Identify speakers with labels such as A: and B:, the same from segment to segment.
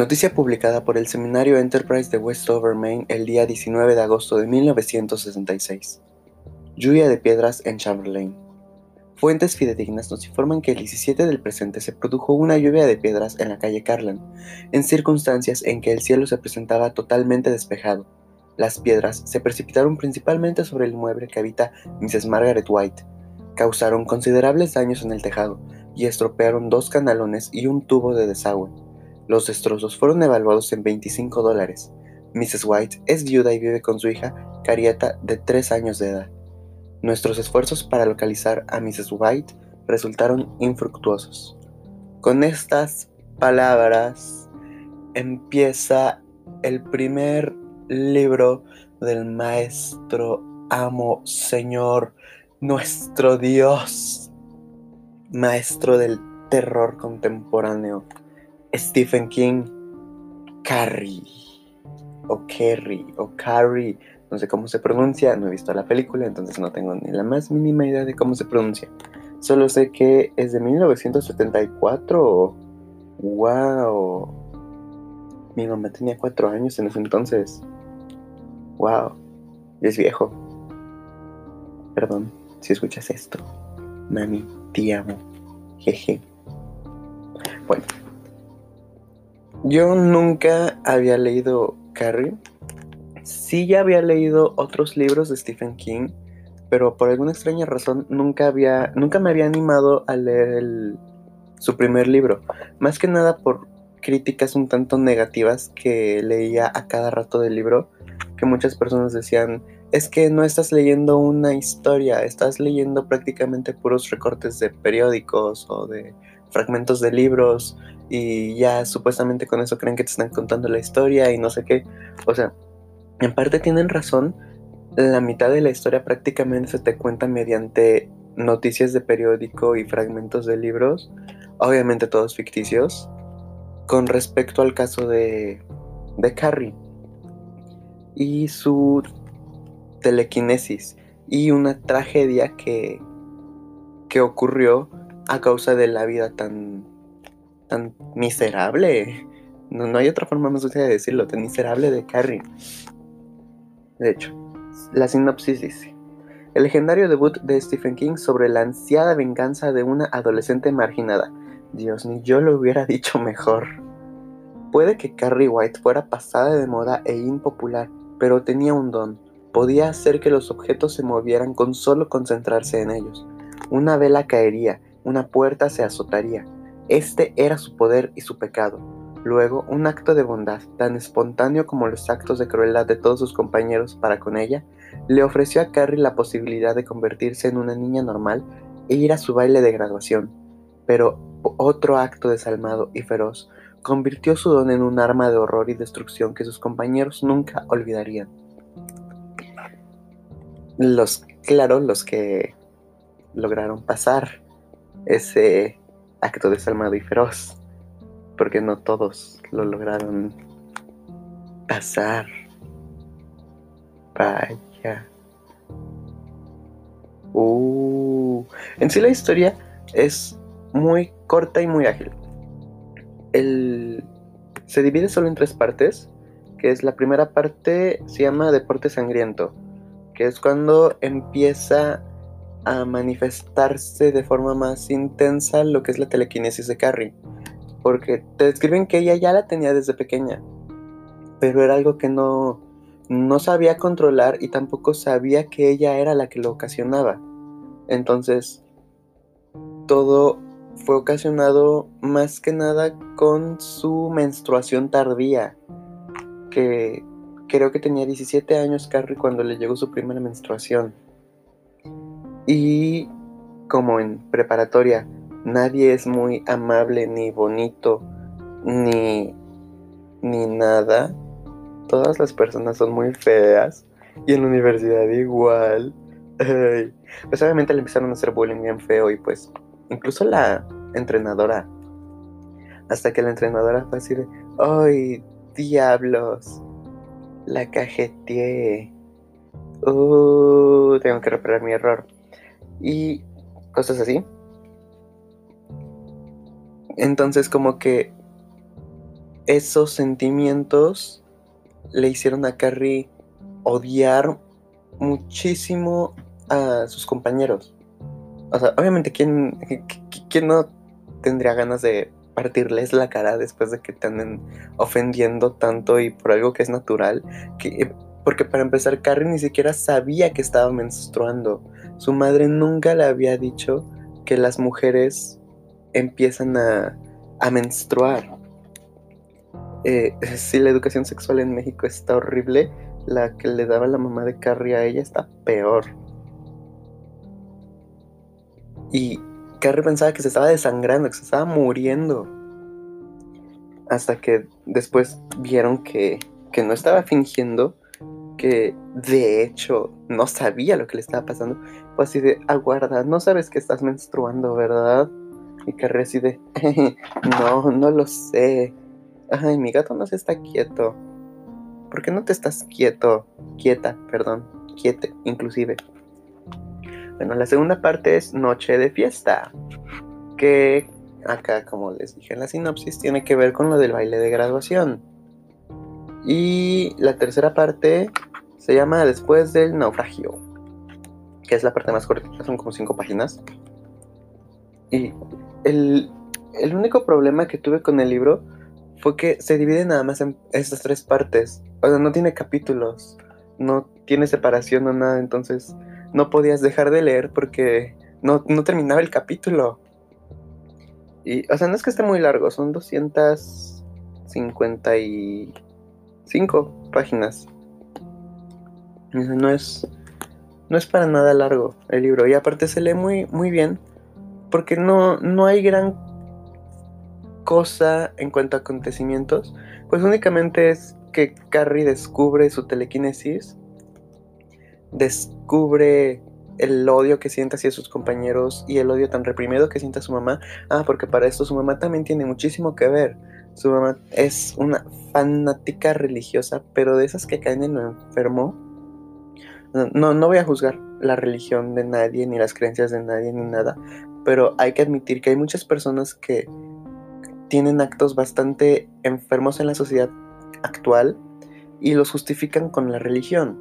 A: Noticia publicada por el Seminario Enterprise de Westover, Maine, el día 19 de agosto de 1966. Lluvia de piedras en Chamberlain. Fuentes fidedignas nos informan que el 17 del presente se produjo una lluvia de piedras en la calle Carlan, en circunstancias en que el cielo se presentaba totalmente despejado. Las piedras se precipitaron principalmente sobre el mueble que habita Mrs. Margaret White, causaron considerables daños en el tejado y estropearon dos canalones y un tubo de desagüe. Los destrozos fueron evaluados en 25 dólares. Mrs. White es viuda y vive con su hija, Carieta, de 3 años de edad. Nuestros esfuerzos para localizar a Mrs. White resultaron infructuosos. Con estas palabras empieza el primer libro del maestro, amo, señor, nuestro Dios, maestro del terror contemporáneo, Stephen King, Carrie, o Carrie, o Carrie, no sé cómo se pronuncia, no he visto la película, entonces no tengo ni la más mínima idea de cómo se pronuncia. Solo sé que es de 1974. ¡Wow! Mi mamá tenía cuatro años en ese entonces. ¡Wow! es viejo. Perdón si escuchas esto. Mami, te amo. Jeje. Bueno. Yo nunca había leído Carrie. Sí ya había leído otros libros de Stephen King, pero por alguna extraña razón nunca había nunca me había animado a leer su primer libro, más que nada por críticas un tanto negativas que leía a cada rato del libro, que muchas personas decían, es que no estás leyendo una historia, estás leyendo prácticamente puros recortes de periódicos o de fragmentos de libros y ya supuestamente con eso creen que te están contando la historia y no sé qué. O sea, en parte tienen razón, la mitad de la historia prácticamente se te cuenta mediante noticias de periódico y fragmentos de libros, obviamente todos ficticios, con respecto al caso de, de Carrie y su telequinesis y una tragedia que, que ocurrió a causa de la vida tan, tan miserable. No, no hay otra forma más útil de decirlo, tan miserable de Carrie. De hecho, la sinopsis dice. El legendario debut de Stephen King sobre la ansiada venganza de una adolescente marginada. Dios, ni yo lo hubiera dicho mejor. Puede que Carrie White fuera pasada de moda e impopular, pero tenía un don Podía hacer que los objetos se movieran con solo concentrarse en ellos. Una vela caería, una puerta se azotaría. Este era su poder y su pecado. Luego, un acto de bondad, tan espontáneo como los actos de crueldad de todos sus compañeros para con ella, le ofreció a Carrie la posibilidad de convertirse en una niña normal e ir a su baile de graduación. Pero otro acto desalmado y feroz convirtió su don en un arma de horror y destrucción que sus compañeros nunca olvidarían. Los, claro, los que lograron pasar ese acto desalmado y feroz, porque no todos lo lograron pasar. Vaya. Uh. En sí la historia es muy corta y muy ágil. El, se divide solo en tres partes, que es la primera parte se llama Deporte Sangriento que es cuando empieza a manifestarse de forma más intensa lo que es la telequinesis de Carrie. Porque te describen que ella ya la tenía desde pequeña, pero era algo que no, no sabía controlar y tampoco sabía que ella era la que lo ocasionaba. Entonces, todo fue ocasionado más que nada con su menstruación tardía, que Creo que tenía 17 años Carrie cuando le llegó su primera menstruación. Y como en preparatoria, nadie es muy amable ni bonito ni, ni nada. Todas las personas son muy feas. Y en la universidad igual. Pues obviamente le empezaron a hacer bullying bien feo y pues incluso la entrenadora. Hasta que la entrenadora fue así de, ¡ay, diablos! La cajeteé. Uh, tengo que reparar mi error. Y cosas así. Entonces como que esos sentimientos le hicieron a Carrie odiar muchísimo a sus compañeros. O sea, obviamente, ¿quién, quién no tendría ganas de partirles la cara después de que te anden ofendiendo tanto y por algo que es natural? Que, porque para empezar, Carrie ni siquiera sabía que estaba menstruando. Su madre nunca le había dicho que las mujeres empiezan a, a menstruar. Eh, si la educación sexual en México está horrible, la que le daba la mamá de Carrie a ella está peor. Y Carrie pensaba que se estaba desangrando, que se estaba muriendo. Hasta que después vieron que, que no estaba fingiendo, que de hecho no sabía lo que le estaba pasando. Así de, aguarda, no sabes que estás menstruando, ¿verdad? Y Carrie así de, no, no lo sé. Ay, mi gato no se está quieto. ¿Por qué no te estás quieto? Quieta, perdón. Quiete, inclusive. Bueno, la segunda parte es Noche de Fiesta. Que acá, como les dije en la sinopsis, tiene que ver con lo del baile de graduación. Y la tercera parte se llama Después del naufragio. Que es la parte más corta, son como cinco páginas. Y el, el único problema que tuve con el libro fue que se divide nada más en estas tres partes. O sea, no tiene capítulos, no tiene separación o nada, entonces no podías dejar de leer porque no, terminaba el capítulo. Y, o sea, no es que esté muy largo, son 255 páginas. No es, no es para nada largo el libro. Y aparte se lee muy, muy bien porque no, no hay gran cosa en cuanto a acontecimientos. Pues únicamente es que Carrie descubre su telequinesis descubre el odio que siente hacia sus compañeros y el odio tan reprimido que siente su mamá. Ah, porque para esto su mamá también tiene muchísimo que ver. Su mamá es una fanática religiosa, pero de esas que caen en lo enfermo. No, no voy a juzgar la religión de nadie, ni las creencias de nadie, ni nada, pero hay que admitir que hay muchas personas que tienen actos bastante enfermos en la sociedad actual y los justifican con la religión.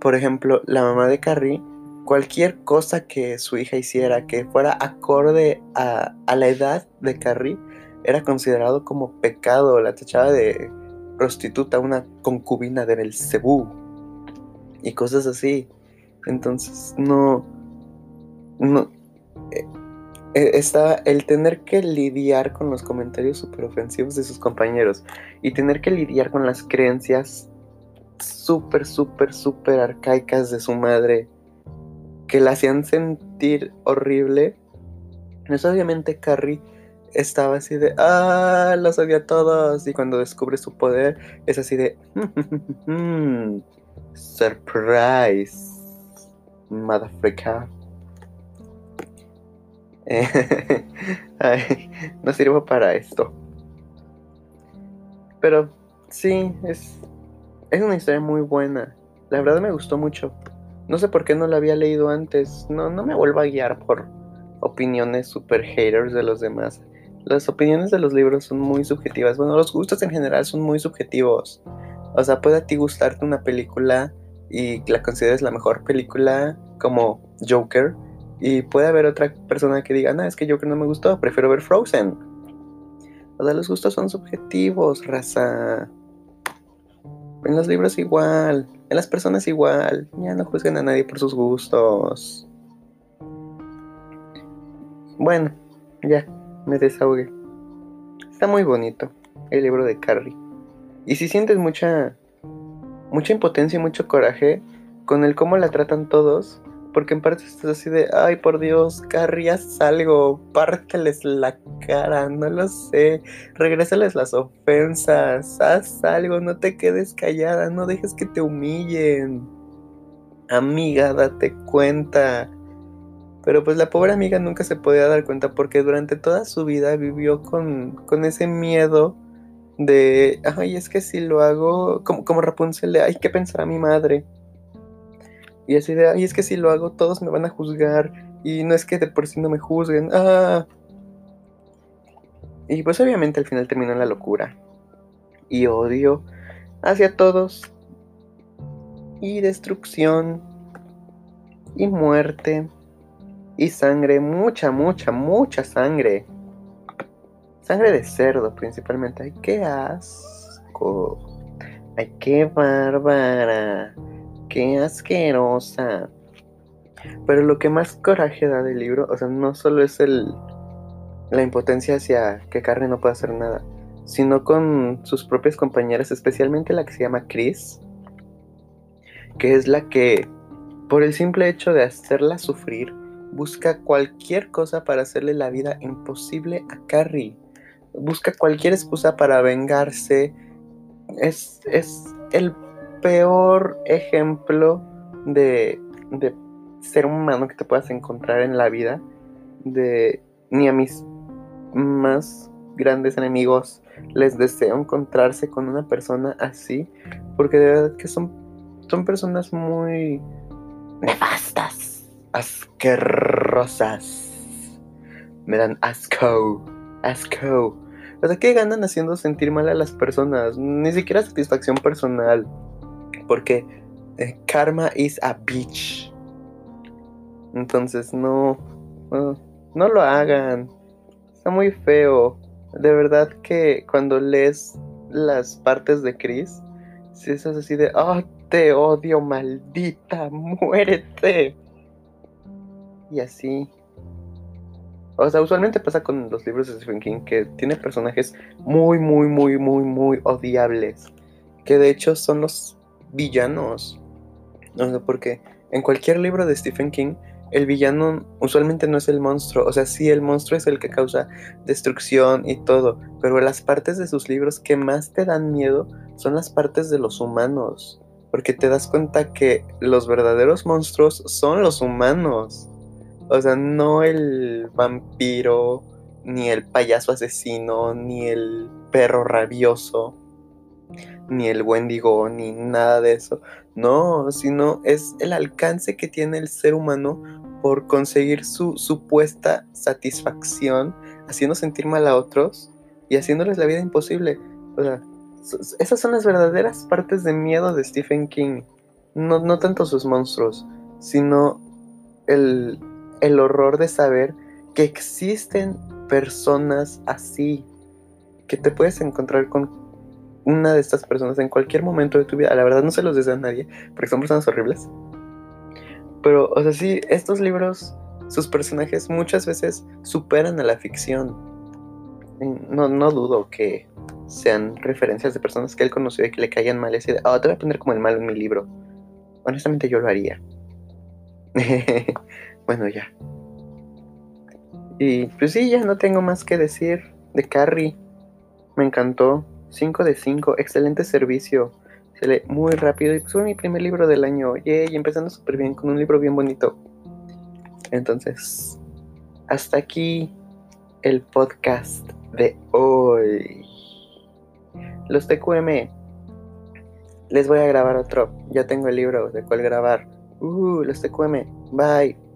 A: Por ejemplo, la mamá de Carrie, cualquier cosa que su hija hiciera que fuera acorde a, la edad de Carrie, era considerado como pecado, la tachaba de prostituta, una concubina de Belcebú y cosas así. Entonces, no. No. Eh, eh, está el tener que lidiar con los comentarios super ofensivos de sus compañeros y tener que lidiar con las creencias súper, súper, súper arcaicas de su madre que la hacían sentir horrible. Es obviamente Carrie estaba así de, ah, los odia a todos. Y cuando descubre su poder, es así de, surprise, motherfucker. no sirvo para esto. Pero sí, es es una historia muy buena. La verdad me gustó mucho. No sé por qué no la había leído antes. No, no me vuelvo a guiar por opiniones super haters de los demás. Las opiniones de los libros son muy subjetivas. Bueno, los gustos en general son muy subjetivos. O sea, puede a ti gustarte una película y la consideres la mejor película como Joker. Y puede haber otra persona que diga, no, es que Joker no me gustó, prefiero ver Frozen. O sea, los gustos son subjetivos, raza. En los libros igual, en las personas igual. Ya no juzguen a nadie por sus gustos. Bueno, ya, me desahogué. Está muy bonito el libro de Carrie. Y si sientes mucha mucha impotencia y mucho coraje con el cómo la tratan todos, porque en parte estás así de, ay por Dios, Carrie, haz algo, párteles la cara, no lo sé, regrésales las ofensas, haz algo, no te quedes callada, no dejes que te humillen. Amiga, date cuenta. Pero pues la pobre amiga nunca se podía dar cuenta porque durante toda su vida vivió con, con ese miedo de, ay, es que si lo hago, como, como Rapunzel, ay, ¿qué pensará mi madre? Y así de, ay, es que si lo hago todos me van a juzgar. Y no es que de por sí no me juzguen. Ah. Y pues obviamente al final terminó la locura. Y odio hacia todos. Y destrucción. Y muerte. Y sangre. Mucha, mucha, mucha sangre. Sangre de cerdo principalmente. Ay, qué asco. Ay, qué bárbara. Qué asquerosa. Pero lo que más coraje da del libro, o sea, no solo es el la impotencia hacia que Carrie no puede hacer nada, sino con sus propias compañeras, especialmente la que se llama Chris, que es la que, por el simple hecho de hacerla sufrir, busca cualquier cosa para hacerle la vida imposible a Carrie. Busca cualquier excusa para vengarse. Es, es el peor ejemplo de, de ser humano que te puedas encontrar en la vida. De ni a mis más grandes enemigos les deseo encontrarse con una persona así, porque de verdad que son, son personas muy nefastas, asquerosas. Me dan asco, asco. O sea, ¿qué ganan haciendo sentir mal a las personas? Ni siquiera satisfacción personal. Porque eh, karma is a bitch. Entonces no, no, lo hagan. Está muy feo. De verdad que cuando lees las partes de Chris, si estás así de, oh, te odio, maldita, muérete. Y así. O sea, usualmente pasa con los libros de Stephen King que tiene personajes muy, muy, muy, muy, muy odiables. Que de hecho son los villanos. No sé por qué. En cualquier libro de Stephen King el villano usualmente no es el monstruo, o sea, sí, el monstruo es el que causa destrucción y todo, pero las partes de sus libros que más te dan miedo son las partes de los humanos, porque te das cuenta que los verdaderos monstruos son los humanos, o sea, no el vampiro, ni el payaso asesino, ni el perro rabioso, ni el Wendigo, ni nada de eso. No, sino es el alcance que tiene el ser humano por conseguir su supuesta satisfacción, haciendo sentir mal a otros y haciéndoles la vida imposible. O sea, esas son las verdaderas partes de miedo de Stephen King. No, no tanto sus monstruos, sino el, el horror de saber que existen personas así, que te puedes encontrar con una de estas personas en cualquier momento de tu vida. La verdad no se los deseo a nadie, porque son personas horribles. Pero, o sea, sí, estos libros, sus personajes muchas veces superan a la ficción. No, no dudo que sean referencias de personas que él conoció y que le caían mal y así oh, te voy a poner como el malo en mi libro. Honestamente yo lo haría. bueno, ya. Y pues sí, ya no tengo más que decir de Carrie. Me encantó. 5 de 5, excelente servicio. Se lee muy rápido y fue mi primer libro del año. y empezando súper bien con un libro bien bonito. Entonces, hasta aquí el podcast de hoy. Los TQM. Les voy a grabar otro. Ya tengo el libro de cuál grabar. Uh, los TQM. Bye.